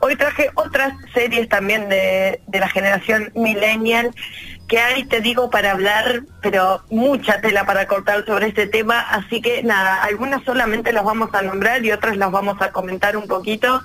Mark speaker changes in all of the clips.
Speaker 1: Hoy traje otras series también de, de la generación millennial que hay, te digo, para hablar, pero mucha tela para cortar sobre este tema, así que nada, algunas solamente las vamos a nombrar y otras las vamos a comentar un poquito.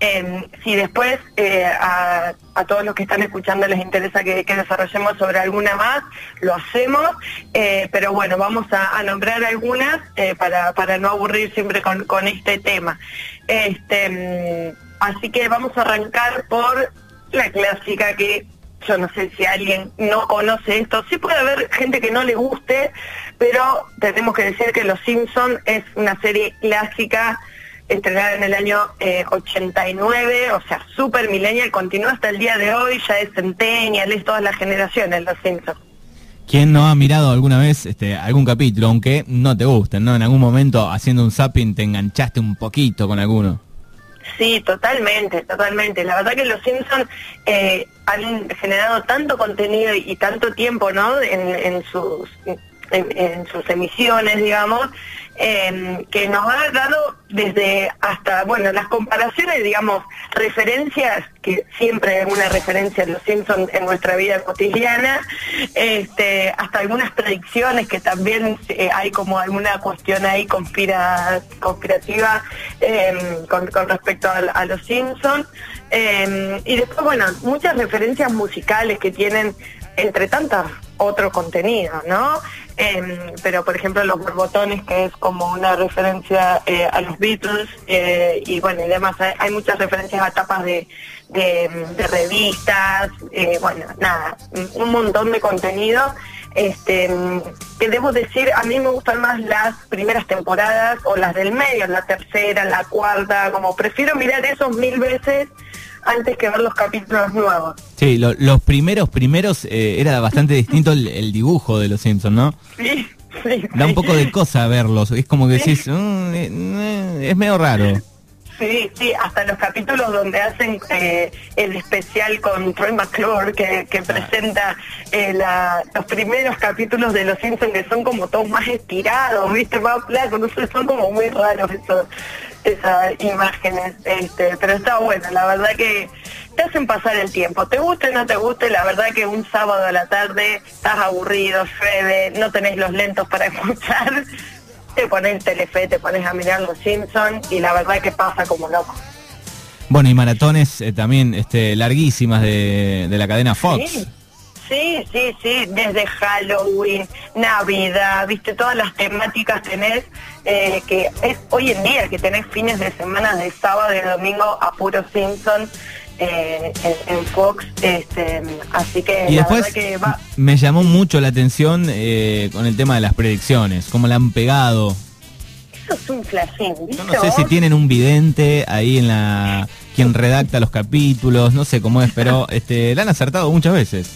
Speaker 1: Em, si después eh, a, todos los que están escuchando les interesa que, desarrollemos sobre alguna más, lo hacemos, eh, pero bueno, vamos a, nombrar algunas eh, para, para no aburrir siempre con, con este tema. Este, mm, así que vamos a arrancar por la clásica que yo no sé si alguien no conoce esto, sí puede haber gente que no le guste, pero tenemos que decir que Los Simpson es una serie clásica estrenada en el año 89, eh, o sea, super millennial, continúa hasta el día de hoy, ya es centennial, es todas las generaciones Los Simpsons.
Speaker 2: ¿Quién no ha mirado alguna vez este, algún capítulo, aunque no te guste, ¿no? En algún momento haciendo un zapping te enganchaste un poquito con alguno.
Speaker 1: Sí, totalmente, totalmente. La verdad que los Simpsons eh, han generado tanto contenido y, tanto tiempo, ¿no? En, sus en, sus emisiones, digamos, Em, que nos ha dado desde hasta, bueno, las comparaciones, digamos, referencias, que siempre hay una referencia de los Simpsons en nuestra vida cotidiana, este, hasta algunas predicciones que también eh, hay como alguna cuestión ahí conspira, conspirativa em, con, respecto a, los Simpsons. Em, y después, bueno, muchas referencias musicales que tienen entre tantas otro contenido, ¿no? Em, pero por ejemplo los borbotones que es como una referencia eh, a los Beatles eh, y bueno y además hay, muchas referencias a tapas de, revistas eh, bueno nada un montón de contenido. Este que debo decir a mí me gustan más las primeras temporadas o las del medio la tercera la cuarta como prefiero mirar esos mil veces antes que ver los capítulos nuevos.
Speaker 2: Sí, los primeros, primeros eh, era bastante distinto el, dibujo de los Simpsons, ¿no?
Speaker 1: Sí, sí.
Speaker 2: Da un poco de cosa verlos, es como que decís, mm, eh, eh, es medio raro.
Speaker 1: Sí, sí, hasta los capítulos donde hacen el especial con Troy McClure, que, que presenta los primeros capítulos de Los Simpsons, que son como todos más estirados, ¿viste? Más no sé, son como muy raros esos esas imágenes, este, pero está bueno, la verdad que te hacen pasar el tiempo, te guste o no te guste, la verdad que un sábado a la tarde estás aburrido, llueve, no tenés los lentos para escuchar, te pones Telefe, te pones a mirar los Simpsons y la verdad que pasa como loco.
Speaker 2: Bueno, y maratones eh, también este, larguísimas de, de la cadena Fox.
Speaker 1: Sí, sí, sí, desde Halloween, Navidad, viste, todas las temáticas tenés, eh, que es hoy en día que tenés fines de semana de sábado y domingo a puro Simpson. Eh, en, Fox, este, así que
Speaker 2: y después me llamó mucho la atención eh, con el tema de las predicciones, cómo la han pegado.
Speaker 1: Eso es un flashín,
Speaker 2: Yo no sé si tienen un vidente ahí en la quien redacta los capítulos, no sé cómo es, pero este, la han acertado muchas veces.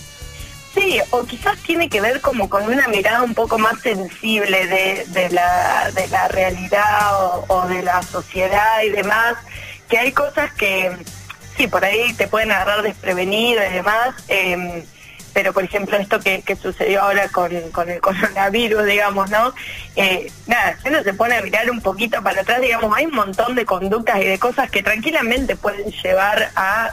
Speaker 1: Sí, o quizás tiene que ver como con una mirada un poco más sensible de, la, de la realidad o, de la sociedad y demás, que hay cosas que sí, por ahí te pueden agarrar desprevenido y demás, em, pero por ejemplo esto que, sucedió ahora con, con, el coronavirus, digamos, ¿no? Eh, nada, si uno se pone a mirar un poquito para atrás, digamos, hay un montón de conductas y de cosas que tranquilamente pueden llevar a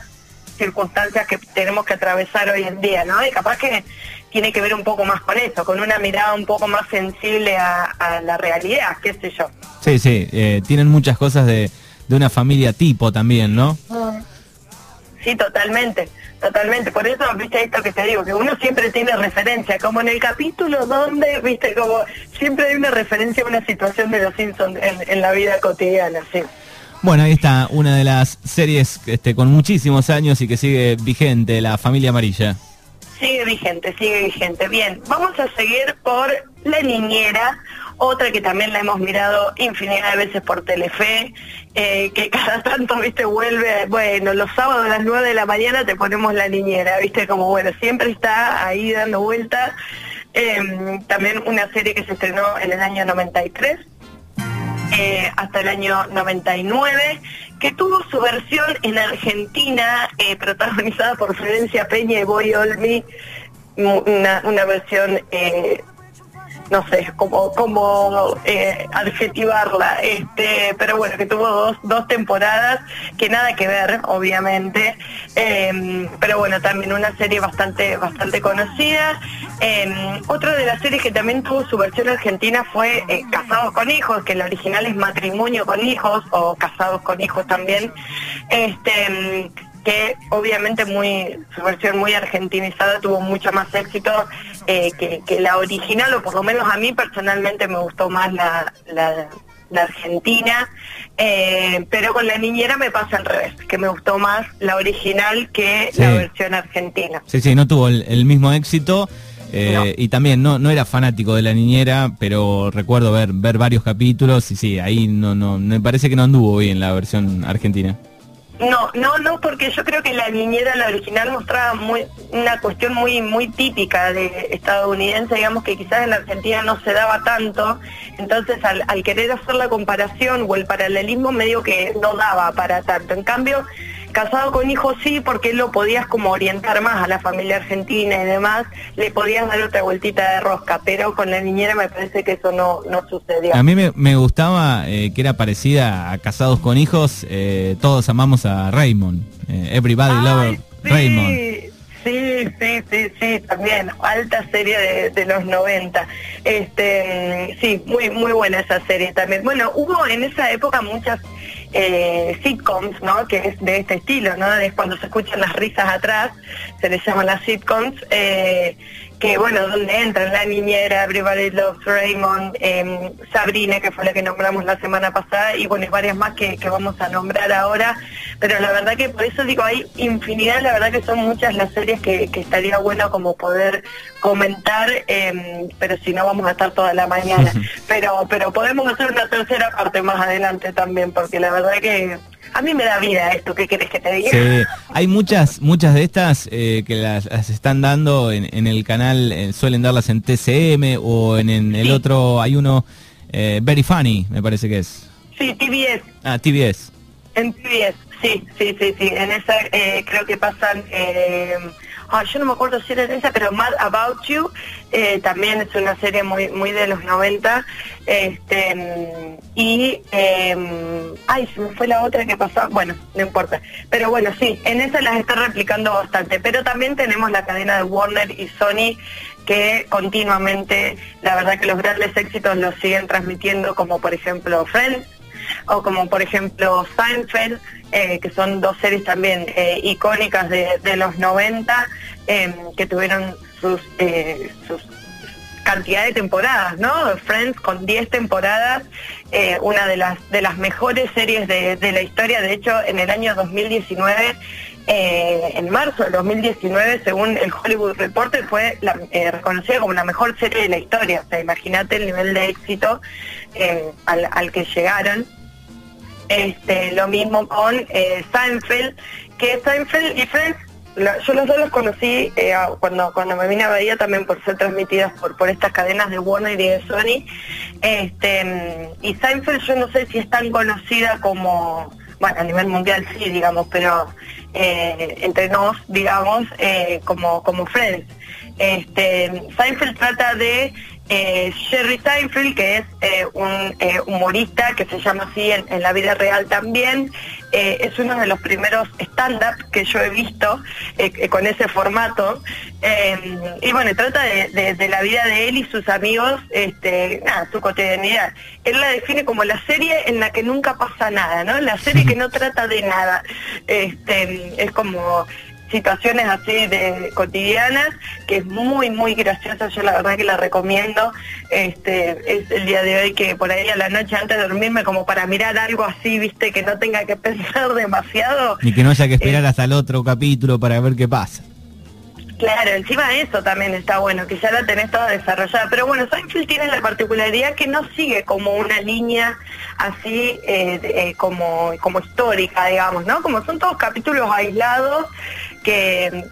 Speaker 1: circunstancias que tenemos que atravesar hoy en día, ¿no? Y capaz que tiene que ver un poco más con eso, con una mirada un poco más sensible a, la realidad, qué sé yo.
Speaker 2: Sí, sí, eh, tienen muchas cosas de, de, una familia tipo también, ¿no?
Speaker 1: Sí, totalmente, totalmente. Por eso, viste esto que te digo, que uno siempre tiene referencia, como en el capítulo donde, viste, como siempre hay una referencia a una situación de los Simpsons en, en la vida cotidiana, sí.
Speaker 2: Bueno, ahí está una de las series este, con muchísimos años y que sigue vigente, La Familia Amarilla.
Speaker 1: Sigue vigente, sigue vigente. Bien, vamos a seguir por La Niñera, otra que también la hemos mirado infinidad de veces por Telefe, eh, que cada tanto, viste, vuelve, bueno, los sábados a las 9 de la mañana te ponemos La Niñera, viste, como bueno, siempre está ahí dando vueltas. Em, también una serie que se estrenó en el año 93 eh, hasta el año 99, que tuvo su versión en Argentina, eh, protagonizada por Florencia Peña y Boy Olmi, una, versión eh, no sé cómo, cómo eh, adjetivarla, este, pero bueno, que tuvo dos, dos temporadas que nada que ver, obviamente, em, pero bueno, también una serie bastante, bastante conocida. Eh, otra de las series que también tuvo su versión argentina fue eh, Casados con Hijos, que el original es Matrimonio con Hijos, o Casados con Hijos también. Este, que obviamente muy su versión muy argentinizada tuvo mucho más éxito eh, que, la original, o por lo menos a mí personalmente me gustó más la, la, argentina, eh, pero con la niñera me pasa al revés, que me gustó más la original que la versión argentina.
Speaker 2: Sí, sí, no tuvo el, mismo éxito. Eh, y también no, no era fanático de la niñera, pero recuerdo ver, ver varios capítulos y sí, ahí no, no, me parece que no anduvo bien la versión argentina.
Speaker 1: No, no, no, porque yo creo que la niñera, la original, mostraba muy, una cuestión muy, muy típica de estadounidense, digamos que quizás en la Argentina no se daba tanto, entonces al, al querer hacer la comparación o el paralelismo medio que no daba para tanto. En cambio, casado con hijos sí, porque lo podías como orientar más a la familia argentina y demás, le podías dar otra vueltita de rosca, pero con la niñera me parece que eso no, no sucedió.
Speaker 2: A mí me, gustaba eh, que era parecida a Casados con hijos, eh, todos amamos a Raymond, eh, Everybody Love Raymond.
Speaker 1: Sí, sí, sí, sí, también, alta serie de, los 90. Este, sí, muy, muy buena esa serie también. Bueno, hubo en esa época muchas eh, sitcoms, ¿no? Que es de este estilo, ¿no? Es cuando se escuchan las risas atrás, se les llaman las sitcoms. Eh, que bueno, donde entran la niñera, Everybody Loves Raymond, eh, Sabrina, que fue la que nombramos la semana pasada, y bueno, y varias más que, vamos a nombrar ahora, pero la verdad que por eso digo, hay infinidad, la verdad que son muchas las series que, estaría bueno como poder comentar, em, pero si no vamos a estar toda la mañana, pero, pero podemos hacer una tercera parte más adelante también, porque la verdad que a mí me da vida esto, ¿qué querés que te diga? Sí,
Speaker 2: hay muchas, muchas de estas eh, que las, están dando en, el canal, eh, suelen darlas en TCM o en, el otro, hay uno, eh, Very Funny, me parece que es.
Speaker 1: Sí, TBS.
Speaker 2: Ah, TBS.
Speaker 1: En TBS, sí, sí, sí, sí. En esa creo que pasan Ah, yo no me acuerdo si era esa, pero Mad About You, eh, también es una serie muy muy de los 90. Este, y, eh, ay, se me fue la otra que pasó, bueno, no importa. Pero bueno, sí, en esa las está replicando bastante. Pero también tenemos la cadena de Warner y Sony que continuamente, la verdad que los grandes éxitos los siguen transmitiendo, como por ejemplo Friends, o como por ejemplo Seinfeld, eh, que son dos series también eh, icónicas de, los 90, em, que tuvieron sus, eh, sus cantidad de temporadas, ¿no? Friends con 10 temporadas, una de las, de las mejores series de, de la historia, de hecho en el año 2019 en marzo del 2019, según el Hollywood Reporter, fue reconocida como la mejor serie de la historia. O sea, imagínate el nivel de éxito al, al, que llegaron. Este, lo mismo con eh, Seinfeld, que Seinfeld y Friends, yo los dos los conocí eh, cuando, cuando me vine a Bahía también por ser transmitidas por, por estas cadenas de Warner y de Sony. Este, y Seinfeld yo no sé si es tan conocida como, bueno, a nivel mundial sí, digamos, pero eh, entre nos, digamos, como, como Friends. Este, Seinfeld trata de eh, Jerry Seinfeld, que es eh, un eh, humorista que se llama así en, la vida real también, es uno de los primeros stand-up que yo he visto con ese formato. y bueno, trata de, la vida de él y sus amigos, este, nada, su cotidianidad. Él la define como la serie en la que nunca pasa nada, ¿no? La serie que no trata de nada. Este, es como situaciones así de cotidianas, que es muy, muy graciosa, yo la verdad que la recomiendo. Este, es el día de hoy que por ahí a la noche antes de dormirme como para mirar algo así, viste, que no tenga que pensar demasiado.
Speaker 2: Y que no haya que esperar eh, hasta el otro capítulo para ver qué pasa.
Speaker 1: Claro, encima de eso también está bueno, que ya la tenés toda desarrollada. Pero bueno, Seinfeld tiene la particularidad que no sigue como una línea así eh, eh, como, como histórica, digamos, ¿no? Como son todos capítulos aislados que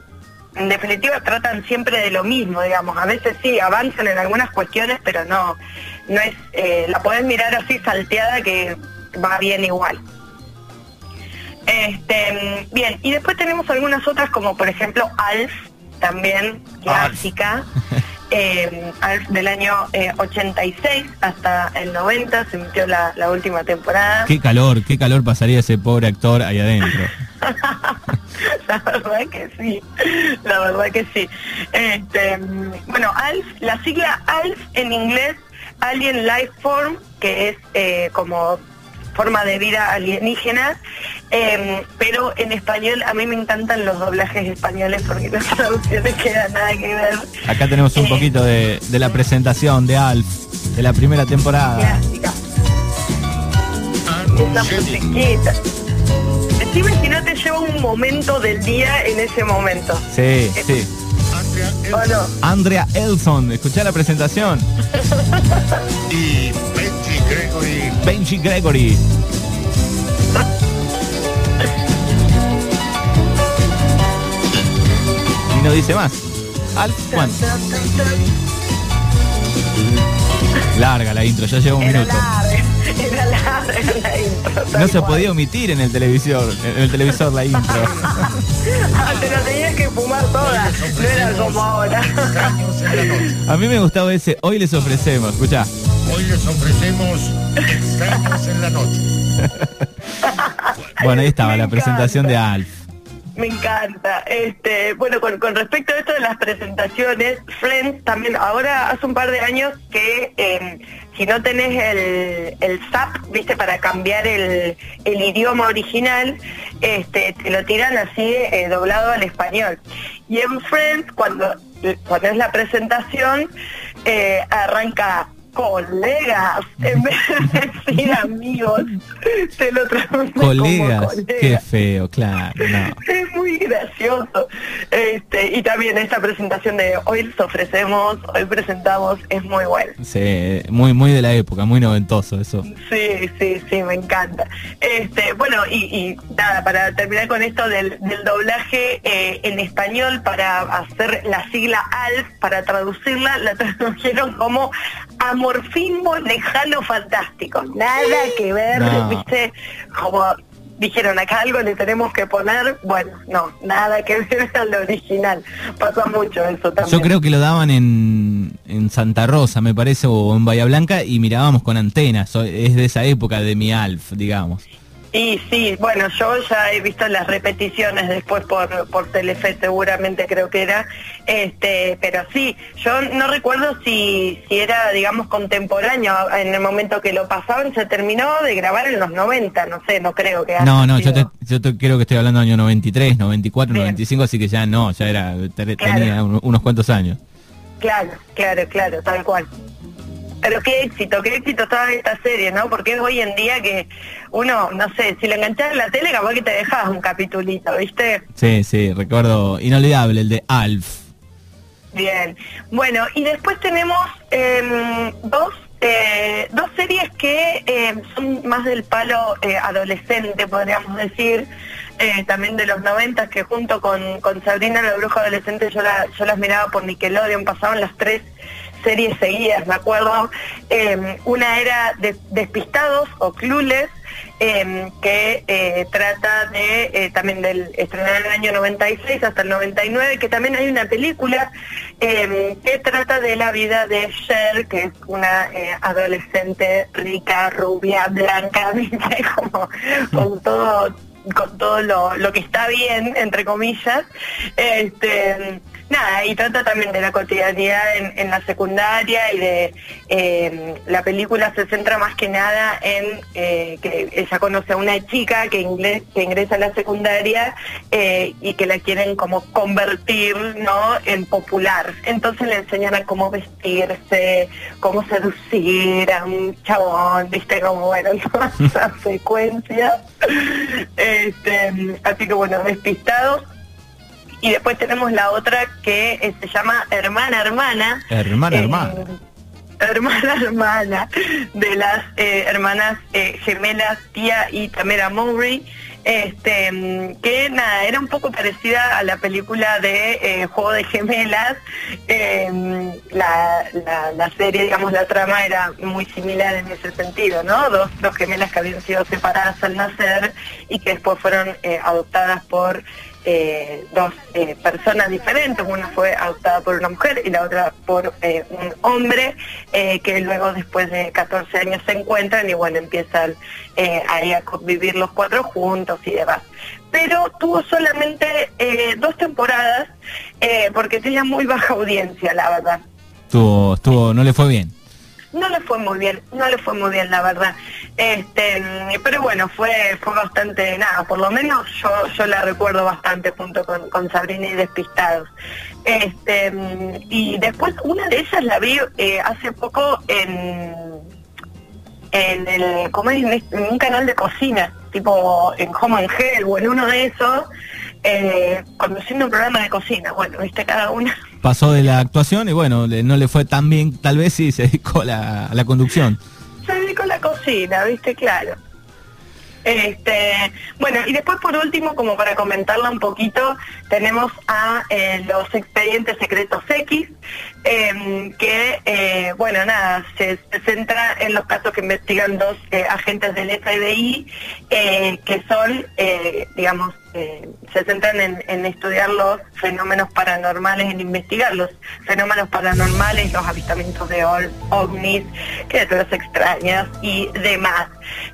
Speaker 1: en definitiva tratan siempre de lo mismo, digamos. A veces sí, avanzan en algunas cuestiones, pero no, no es, eh, la podés mirar así salteada que va bien igual. Este, bien, y después tenemos algunas otras como por ejemplo Alf, también clásica. eh, del año 86 eh, hasta el 90, se emitió la, última temporada.
Speaker 2: Qué calor, qué calor pasaría ese pobre actor ahí adentro.
Speaker 1: la verdad que sí, la verdad que sí. Este, bueno, ALF, la sigla ALF en inglés, Alien Life Form, que es eh, como forma de vida alienígena, em, pero en español a mí me encantan los doblajes españoles porque las traducciones quedan nada que ver.
Speaker 2: Acá tenemos un eh, poquito de, la presentación de Alf, de la primera temporada. Clásica.
Speaker 1: Esa musiquita. Decime si no te lleva un momento del día en ese momento.
Speaker 2: Sí, sí. Andrea Elson, escuchá la presentación.
Speaker 3: y Benji Gregory.
Speaker 2: Benji Gregory. y no dice más. Al Juan. Larga la intro, ya lleva un minuto.
Speaker 1: Era larga la intro.
Speaker 2: No se podía omitir en el televisor, en el televisor la intro.
Speaker 1: ah, te la tenías que fumar toda, no era como ahora.
Speaker 2: A mí me gustaba ese, hoy les ofrecemos, escucha.
Speaker 3: Hoy les ofrecemos extraños en la noche.
Speaker 2: bueno, ahí estaba la presentación de Alf.
Speaker 1: Me encanta. Este, bueno, con, respecto a esto de las presentaciones, Friends también, ahora hace un par de años que em, si no tenés el, el SAP, viste, para cambiar el, idioma original, este, te lo tiran así eh, doblado al español. Y en Friends, cuando pones la presentación, eh, arranca colegas, en vez de decir amigos, se lo traduce
Speaker 2: colegas, como qué feo, claro.
Speaker 1: Es muy gracioso. Este, y también esta presentación de hoy les ofrecemos, hoy presentamos, es muy buena.
Speaker 2: Sí, muy, muy de la época, muy noventoso eso.
Speaker 1: Sí, sí, sí, me encanta. Este, bueno, y, nada, para terminar con esto del, doblaje eh, en español, para hacer la sigla ALF, para traducirla, la tradujeron como amorfismo lejano fantástico. Nada que ver, viste, como dijeron acá algo le tenemos que poner, bueno, no, nada que ver al original. Pasa mucho eso también.
Speaker 2: Yo creo que lo daban en, en Santa Rosa, me parece, o en Bahía Blanca, y mirábamos con antenas. Es de esa época de mi Alf, digamos.
Speaker 1: Y sí, bueno, yo ya he visto las repeticiones después por, por Telefe, seguramente creo que era, este, pero sí, yo no recuerdo si, si era, digamos, contemporáneo. En el momento que lo pasaban, se terminó de grabar en los 90, no sé, no creo que
Speaker 2: No, no, yo, te, yo creo que estoy hablando del año 93, 94, 95, así que ya no, ya era, tenía unos cuantos años.
Speaker 1: Claro, claro, claro, tal cual. Pero qué éxito, qué éxito toda esta serie, ¿no? Porque es hoy en día que uno, no sé, si lo enganchás en la tele, capaz que te dejas un capitulito, ¿viste?
Speaker 2: Sí, sí, recuerdo inolvidable, el de Alf.
Speaker 1: Bien. Bueno, y después tenemos em, dos eh, dos series que em, son más del palo eh, adolescente, podríamos decir, eh, también de los noventas, que junto con, con Sabrina la bruja adolescente yo, la, yo las miraba por Nickelodeon, pasaban las tres series seguidas, me acuerdo. Em, una era de, Despistados o Clules, em, que eh, trata de, eh, también del estrenar en el año 96 hasta el 99, que también hay una película em, que trata de la vida de Cher, que es una eh, adolescente rica, rubia, blanca, como con todo con todo lo, lo que está bien, entre comillas. Este, nada, y trata también de la cotidianidad en, la secundaria y de em, la película se centra más que nada en eh, que ella conoce a una chica que, que ingresa a la secundaria eh, y que la quieren como convertir ¿no? en popular. Entonces le enseñan a cómo vestirse, cómo seducir a un chabón, viste, como bueno, toda esa secuencia. Este, así que bueno, despistados y después tenemos la otra que eh, se llama Hermana Hermana.
Speaker 2: Hermana Hermana.
Speaker 1: Eh, hermana Hermana, de las eh, hermanas gemelas Tía y Tamera Mowry. Este, que nada, era un poco parecida a la película de Juego de Gemelas. Em, la, la, serie, digamos, la trama era muy similar en ese sentido, ¿no? Dos, dos gemelas que habían sido separadas al nacer y que después fueron adoptadas por eh, dos eh, personas diferentes, una fue adoptada por una mujer y la otra por eh, un hombre, que luego después de 14 años se encuentran y bueno, empiezan ahí a convivir los cuatro juntos y demás. Pero tuvo solamente dos temporadas porque tenía muy baja audiencia, la verdad.
Speaker 2: Tuvo, estuvo, no le fue bien
Speaker 1: no le fue muy bien, no le fue muy bien la verdad. Este, pero bueno, fue fue bastante nada, por lo menos yo yo la recuerdo bastante junto con, Sabrina y Despistados. Este, y después una de ellas la vi eh, hace poco en en el como en, un canal de cocina, tipo en Home and Hell o en uno de esos eh, conduciendo un programa de cocina. Bueno, viste cada una.
Speaker 2: Pasó de la actuación y bueno, no le fue tan bien, tal vez sí se dedicó a la, conducción.
Speaker 1: A la cocina, viste, claro. Este, bueno, y después por último, como para comentarla un poquito, tenemos a eh, los expedientes secretos X, em, que, eh, bueno, nada, se, centra en los casos que investigan dos eh, agentes del FBI, que son, digamos, se centran en, estudiar los fenómenos paranormales, en investigar los fenómenos paranormales, los avistamientos de ovnis, criaturas extrañas y demás.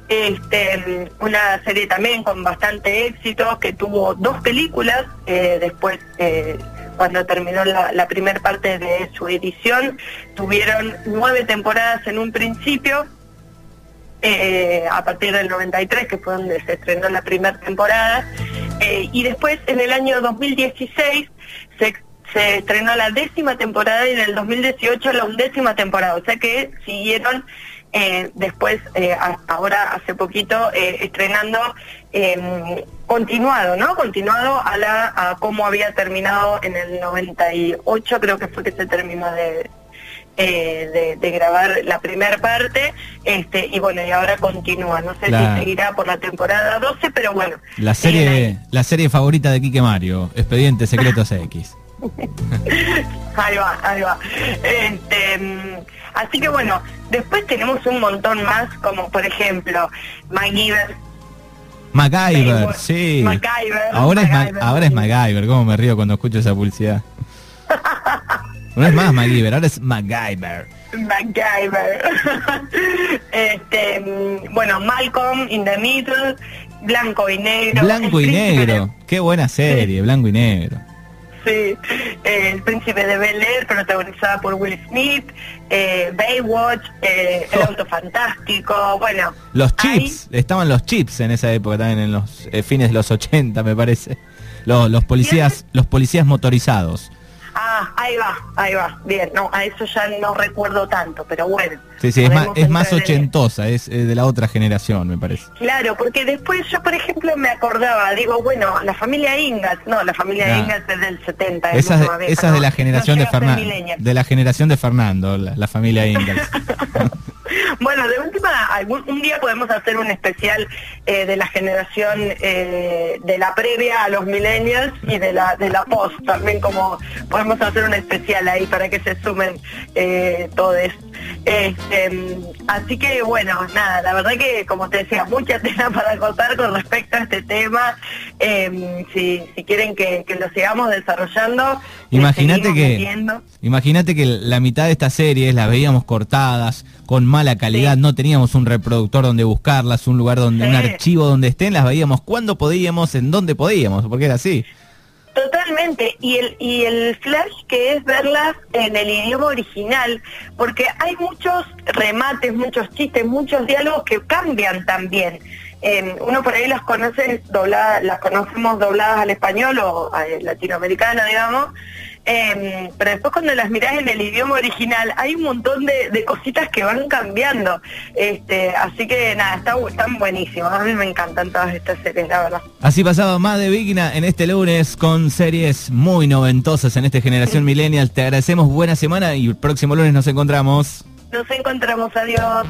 Speaker 1: Este, una serie también con bastante éxito que tuvo dos películas, eh, después eh, cuando terminó la, primera parte de su edición, tuvieron nueve temporadas en un principio, eh, a partir del 93, que fue donde se estrenó la primera temporada, eh, y después, en el año 2016, se, estrenó la décima temporada y en el 2018 la undécima temporada. O sea que siguieron eh, después, ahora hace poquito, estrenando em, continuado, ¿no? Continuado a, la, a cómo había terminado en el 98, creo que fue que se terminó de, eh, de, grabar la primera parte, este, y bueno, y ahora continúa. No sé si seguirá por la temporada 12, pero bueno.
Speaker 2: La serie, la serie favorita de Quique Mario, Expediente Secretos X.
Speaker 1: ahí va, ahí va. Este, mm, así que bueno, después tenemos un montón más, como por ejemplo, MacGyver.
Speaker 2: MacGyver, sí. ahora, Es ahora es MacGyver, cómo me río cuando escucho esa publicidad. No es más MacGyver, ahora es MacGyver.
Speaker 1: MacGyver. este, mm, bueno, Malcolm in the Middle, Blanco y Negro.
Speaker 2: Blanco y Negro, qué buena serie, Blanco y Negro.
Speaker 1: Sí, El Príncipe de Bel Air, protagonizada por Will Smith, eh, Baywatch, eh, El oh. Auto Fantástico, bueno.
Speaker 2: Los chips, estaban los chips en esa época también, en los eh, fines de los 80 me parece. Los, los policías, los policías motorizados.
Speaker 1: Ah, ahí va, ahí va. Bien, no, a eso ya no recuerdo tanto, pero bueno.
Speaker 2: Sí, sí, es más, es más ochentosa, es, de la otra generación, me parece.
Speaker 1: Claro, porque después yo, por ejemplo, me acordaba, digo, bueno, la familia Ingalls, no, la familia Ingalls es del 70.
Speaker 2: Esa es de, la generación de Fernando. De la generación de Fernando, la, familia Ingalls.
Speaker 1: Bueno, de última, un día podemos hacer un especial eh, de la generación eh, de la previa a los millennials y de la de la post también, como podemos hacer un especial ahí para que se sumen eh, todos. Este, así que bueno, nada, la verdad que como te decía, mucha tela para contar con respecto a este tema. Em, si, quieren que, lo sigamos desarrollando,
Speaker 2: imagínate que imagínate que la mitad de estas series las veíamos cortadas con mala calidad, no teníamos un reproductor donde buscarlas, un lugar donde, un archivo donde estén, las veíamos cuando podíamos, en donde podíamos, porque era así.
Speaker 1: Totalmente, y el, y el flash que es verlas en el idioma original, porque hay muchos remates, muchos chistes, muchos diálogos que cambian también. uno por ahí las conoce dobladas, las conocemos dobladas al español o al latinoamericano, digamos, Em, pero después cuando las mirás en el idioma original hay un montón de, cositas que van cambiando. Este, así que nada, están buenísimas. A mí me encantan todas estas series, la verdad.
Speaker 2: Así pasaba más de Vigna en este lunes con series muy noventosas en esta generación millennial. Te agradecemos, buena semana y el próximo lunes nos encontramos.
Speaker 1: Nos encontramos, adiós.